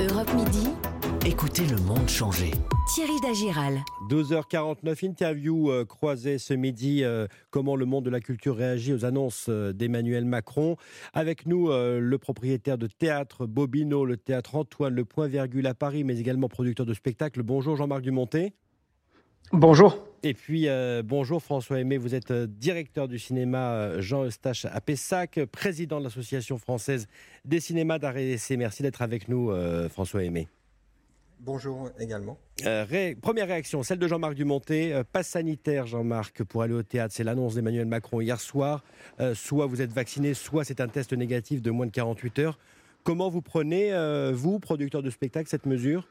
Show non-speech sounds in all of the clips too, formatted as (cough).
Europe Midi. Écoutez le monde changer. Thierry Dagiral. 12h49, interview euh, croisée ce midi. euh, comment le monde de la culture réagit aux annonces euh, d'Emmanuel Macron. Avec nous, euh, le propriétaire de théâtre Bobino, le théâtre Antoine, le Point Virgule à Paris, mais également producteur de spectacles. Bonjour Jean-Marc Dumonté. Bonjour. Et puis euh, bonjour François Aimé, vous êtes euh, directeur du cinéma euh, Jean Eustache à Pessac, président de l'Association française des cinémas d'art et d'essai. Merci d'être avec nous euh, François Aimé. Bonjour également. Euh, ré- première réaction, celle de Jean-Marc Dumonté. Euh, passe sanitaire, Jean-Marc, pour aller au théâtre. C'est l'annonce d'Emmanuel Macron hier soir. Euh, soit vous êtes vacciné, soit c'est un test négatif de moins de 48 heures. Comment vous prenez, vous, producteur de spectacle, cette mesure?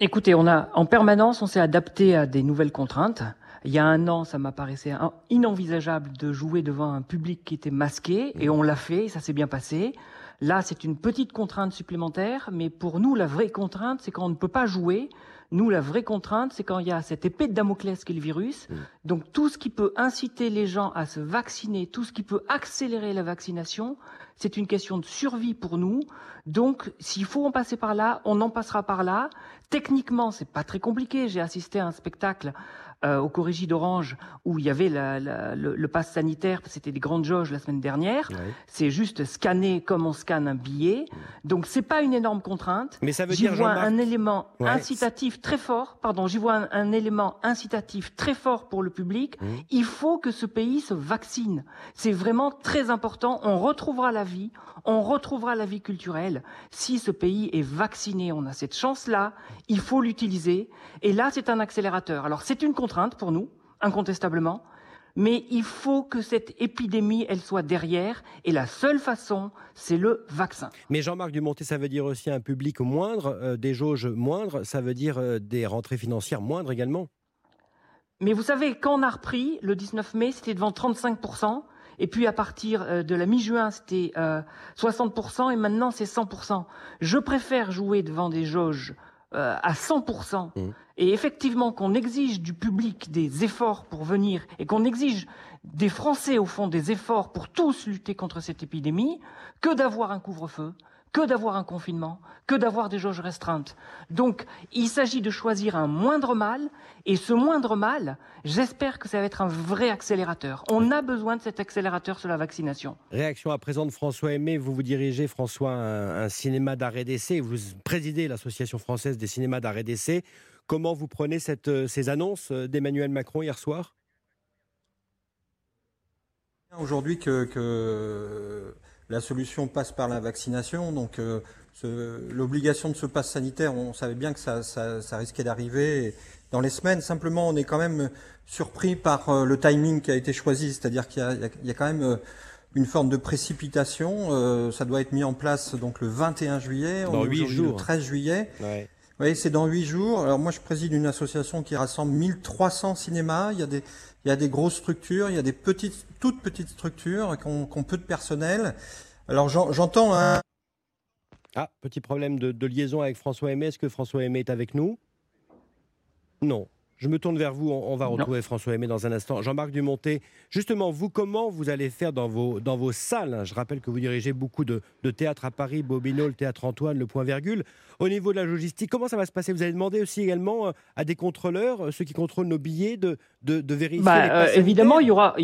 Écoutez, on a en permanence, on s'est adapté à des nouvelles contraintes. Il y a un an, ça m'apparaissait in- inenvisageable de jouer devant un public qui était masqué, et on l'a fait, et ça s'est bien passé. Là, c'est une petite contrainte supplémentaire, mais pour nous, la vraie contrainte, c'est quand on ne peut pas jouer. Nous, la vraie contrainte, c'est quand il y a cette épée de Damoclès qui est le virus. Donc, tout ce qui peut inciter les gens à se vacciner, tout ce qui peut accélérer la vaccination, c'est une question de survie pour nous. Donc, s'il faut en passer par là, on en passera par là. Techniquement, c'est pas très compliqué. J'ai assisté à un spectacle euh, au Corrégie d'Orange où il y avait la- la- le, le pass sanitaire. C'était des grandes jauges la semaine dernière. C'est juste scanner comme on scanne un billet. Donc, c'est pas une énorme contrainte. Mais ça veut J'y dire, vois un élément Ouais. incitatif très fort. Pardon, j'y vois un, un élément incitatif très fort pour le public. Mmh. Il faut que ce pays se vaccine. C'est vraiment très important. On retrouvera la vie, on retrouvera la vie culturelle. Si ce pays est vacciné, on a cette chance-là. Il faut l'utiliser. Et là, c'est un accélérateur. Alors, c'est une contrainte pour nous, incontestablement. Mais il faut que cette épidémie, elle soit derrière. Et la seule façon, c'est le vaccin. Mais Jean-Marc Dumonté, ça veut dire aussi un public moindre, euh, des jauges moindres, ça veut dire euh, des rentrées financières moindres également. Mais vous savez, quand on a repris le 19 mai, c'était devant 35%. Et puis à partir euh, de la mi-juin, c'était euh, 60%. Et maintenant, c'est 100%. Je préfère jouer devant des jauges euh, à 100%. Mhm. Et effectivement, qu'on exige du public des efforts pour venir et qu'on exige des Français, au fond, des efforts pour tous lutter contre cette épidémie, que d'avoir un couvre-feu, que d'avoir un confinement, que d'avoir des jauges restreintes. Donc, il s'agit de choisir un moindre mal, et ce moindre mal, j'espère que ça va être un vrai accélérateur. On a besoin de cet accélérateur sur la vaccination. Réaction à présent de François Aimé. Vous vous dirigez, François, un, un cinéma d'art et d'essai. Vous présidez l'Association française des cinémas d'art et d'essai. Comment vous prenez cette, euh, ces annonces euh, d'Emmanuel Macron hier soir? Aujourd'hui que, que la solution passe par la vaccination, donc euh, l'obligation de ce pass sanitaire, on savait bien que ça, ça- ça risquait d'arriver dans les semaines. Simplement, on est quand même surpris par euh, le timing qui a été choisi, c'est-à-dire qu'il y y a- quand même euh, une forme de précipitation. Euh, ça doit être mis en place donc le 21 juillet, Dans on est huit aujourd'hui jours. le 13 juillet. Ouais. Oui, c'est dans huit jours. Alors moi, je préside une association qui rassemble 1300 cinémas. Il y a des, il y a des grosses structures, il y a des petites, toutes petites structures qui ont, peu de personnel. Alors j'en- j'entends un... Ah, petit problème de, de liaison avec François Aimé. Est-ce que François Aimé est avec nous? Non. Je me tourne vers vous. On, on va Non. retrouver François Aimé dans un instant. Jean-Marc Dumonté, justement, vous, comment vous allez faire dans vos, dans vos salles Je rappelle que vous dirigez beaucoup de, de théâtres à Paris, Bobino, le théâtre Antoine, le Point Virgule. Au niveau de la logistique, comment ça va se passer? Vous allez demander aussi également euh, à des contrôleurs, euh, ceux qui contrôlent nos billets, de, de, de vérifier Bah, les euh, évidemment, il y aura,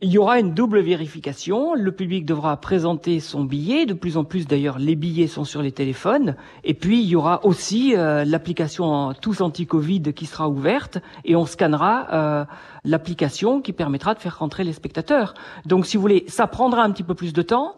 il y aura une double vérification. Le public devra présenter son billet. De plus en plus, d'ailleurs, les billets sont sur les téléphones. Et puis, il y aura aussi euh, l'application tous anti-Covid qui sera ouverte et on scannera euh, l'application qui permettra de faire rentrer les spectateurs. Donc, si vous voulez, ça prendra un petit peu plus de temps.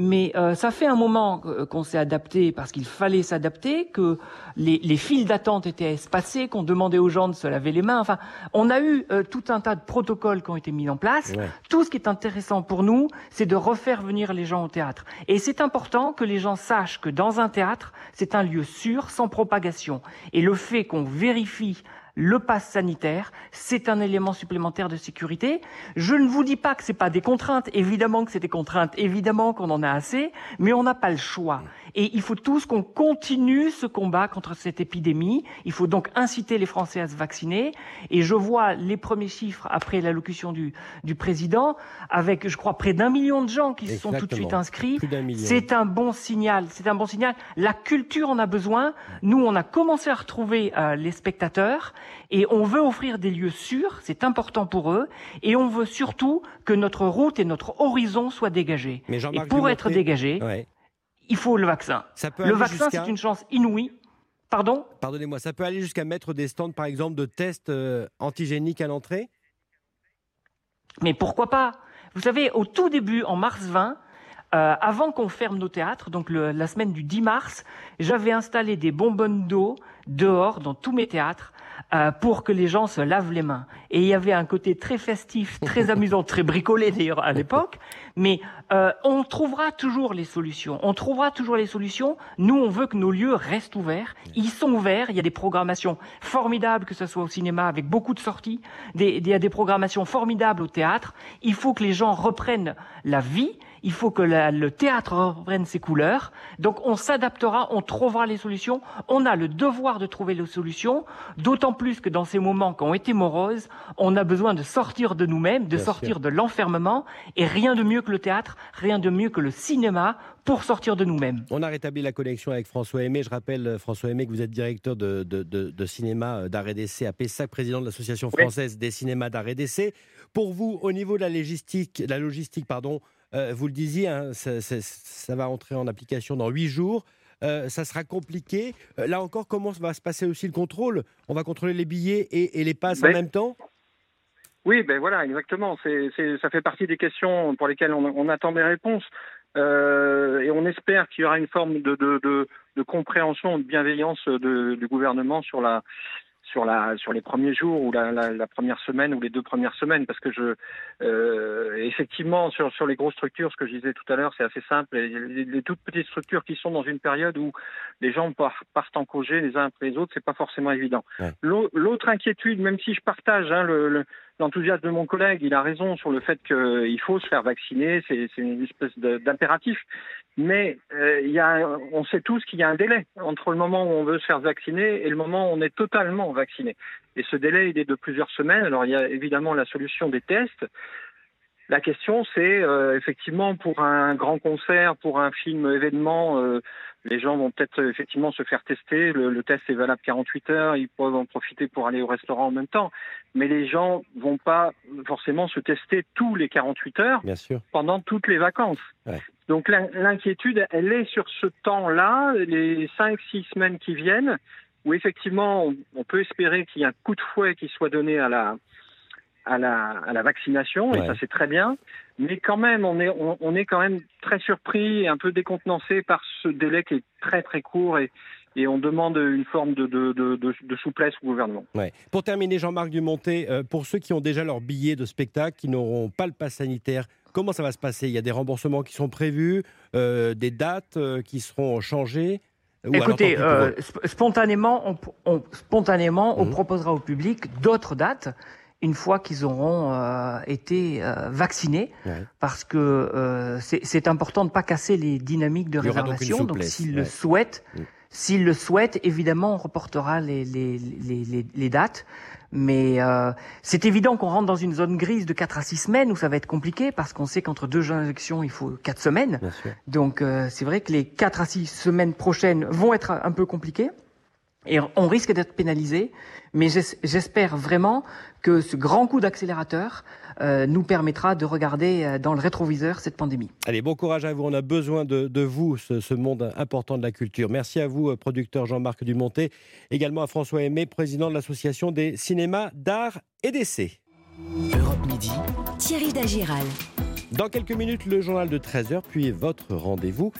Mais euh, ça fait un moment qu'on s'est adapté parce qu'il fallait s'adapter, que les, les files d'attente étaient espacées, qu'on demandait aux gens de se laver les mains. Enfin, on a eu euh, tout un tas de protocoles qui ont été mis en place. Ouais. Tout ce qui est intéressant pour nous, c'est de refaire venir les gens au théâtre. Et c'est important que les gens sachent que dans un théâtre, c'est un lieu sûr, sans propagation. Et le fait qu'on vérifie le pass sanitaire, c'est un élément supplémentaire de sécurité. Je ne vous dis pas que c'est pas des contraintes, évidemment que c'est des contraintes, évidemment qu'on en a assez, mais on n'a pas le choix. Et il faut tous qu'on continue ce combat contre cette épidémie. Il faut donc inciter les Français à se vacciner. Et je vois les premiers chiffres après l'allocution du, du président, avec, je crois, près d'un million de gens qui se sont tout de suite inscrits. C'est un bon signal. C'est un bon signal. La culture en a besoin. Nous, on a commencé à retrouver euh, les spectateurs et on veut offrir des lieux sûrs. C'est important pour eux. Et on veut surtout que notre route et notre horizon soient dégagés. et pour être dégagés, il faut le vaccin. le vaccin, c'est une chance inouïe. Pardon? Pardonnez-moi, ça peut aller jusqu'à mettre des stands, par exemple, de tests euh, antigéniques à l'entrée? Mais pourquoi pas? Vous savez, au tout début, en mars 20, euh, avant qu'on ferme nos théâtres, donc la semaine du 10 mars, j'avais installé des bonbonnes d'eau dehors dans tous mes théâtres euh, pour que les gens se lavent les mains. Et il y avait un côté très festif, très (laughs) amusant, très bricolé d'ailleurs à l'époque. Mais euh, on trouvera toujours les solutions. On trouvera toujours les solutions. Nous, on veut que nos lieux restent ouverts. Ils sont ouverts. Il y a des programmations formidables, que ce soit au cinéma avec beaucoup de sorties. Des, il y a des programmations formidables au théâtre. Il faut que les gens reprennent la vie il faut que le théâtre reprenne ses couleurs. Donc on s'adaptera, on trouvera les solutions. On a le devoir de trouver les solutions, d'autant plus que dans ces moments qui ont été moroses, on a besoin de sortir de nous-mêmes, de sortir de l'enfermement, et rien de mieux que le théâtre, rien de mieux que le cinéma pour sortir de nous-mêmes. On a rétabli la connexion avec François Aimé. Je rappelle, euh, François Aimé, que vous êtes directeur de, cinéma euh, d'art et d'essai à Pessac, président de l'Association française des cinémas d'art et d'essai. Pour vous, au niveau de la logistique, la logistique pardon, euh, vous le disiez, hein, ça, va entrer en application dans huit jours. Euh, ça sera compliqué. Euh, là encore, comment va se passer aussi le contrôle? On va contrôler les billets et, les passes en même temps? Oui, ben voilà, exactement. ça fait partie des questions pour lesquelles on, attend des réponses. et on espère qu'il y aura une forme de, compréhension, de bienveillance du gouvernement sur la, sur la sur les premiers jours ou la, la, la, première semaine ou les deux premières semaines parce que je euh, effectivement sur sur les grosses structures ce que je disais tout à l'heure c'est assez simple. Les, les, toutes petites structures qui sont dans une période où les gens partent en congé les uns après les autres c'est pas forcément évident. L'autre inquiétude même si je partage hein, le l'enthousiasme de mon collègue, il a raison sur le fait qu'il faut se faire vacciner, c'est une espèce d'impératif. Mais euh, il y a, on sait tous qu'il y a un délai entre le moment où on veut se faire vacciner et le moment où on est totalement vacciné. Et ce délai, il est de plusieurs semaines. Alors il y a évidemment la solution des tests. La question, c'est euh, effectivement pour un grand concert, pour un film événement, euh, les gens vont peut-être effectivement se faire tester. Le, test est valable 48 heures, ils peuvent en profiter pour aller au restaurant en même temps. Mais les gens vont pas forcément se tester tous les 48 heures pendant toutes les vacances. Donc l'inquiétude, elle est sur ce temps-là, les 5-6 semaines qui viennent, où effectivement on peut espérer qu'il y ait un coup de fouet qui soit donné à la, à la, vaccination, et ça c'est très bien. Mais quand même, on est, on, est quand même très surpris et un peu décontenancé par ce délai qui est très très court et, et on demande une forme de, de, de, souplesse au gouvernement. Ouais. Pour terminer, Jean-Marc Dumonté, euh, pour ceux qui ont déjà leur billet de spectacle, qui n'auront pas le pass sanitaire, comment ça va se passer? Il y a des remboursements qui sont prévus, euh, des dates euh, qui seront changées? Écoutez, spontanément, on, spontanément, on mmh. proposera au public d'autres dates une fois qu'ils auront euh, été euh, vaccinés, parce que euh, c'est important de ne pas casser les dynamiques de réservation. Donc, s'ils le souhaitent, mm. s'ils le souhaitent, évidemment, on reportera les, les, les, les dates. Mais c'est évident qu'on rentre dans une zone grise de 4 à 6 semaines où ça va être compliqué parce qu'on sait qu'entre deux injections, il faut 4 semaines. Donc c'est vrai que les 4 à 6 semaines prochaines vont être un peu compliquées. Et on risque d'être pénalisé, mais j'espère vraiment que ce grand coup d'accélérateur euh, nous permettra de regarder euh, dans le rétroviseur cette pandémie. Allez, bon courage à vous. On a besoin de, vous, ce, monde important de la culture. Merci à vous, euh, producteur Jean-Marc Dumonté. Également à François Aimé, président de l'Association des cinémas d'art et d'essai. Europe Midi. Thierry Dagiral. Dans quelques minutes, le journal de 13h, puis votre rendez-vous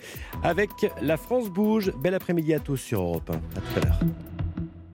avec La France Bouge. Bel après-midi à tous sur Europe 1. À tout à l'heure.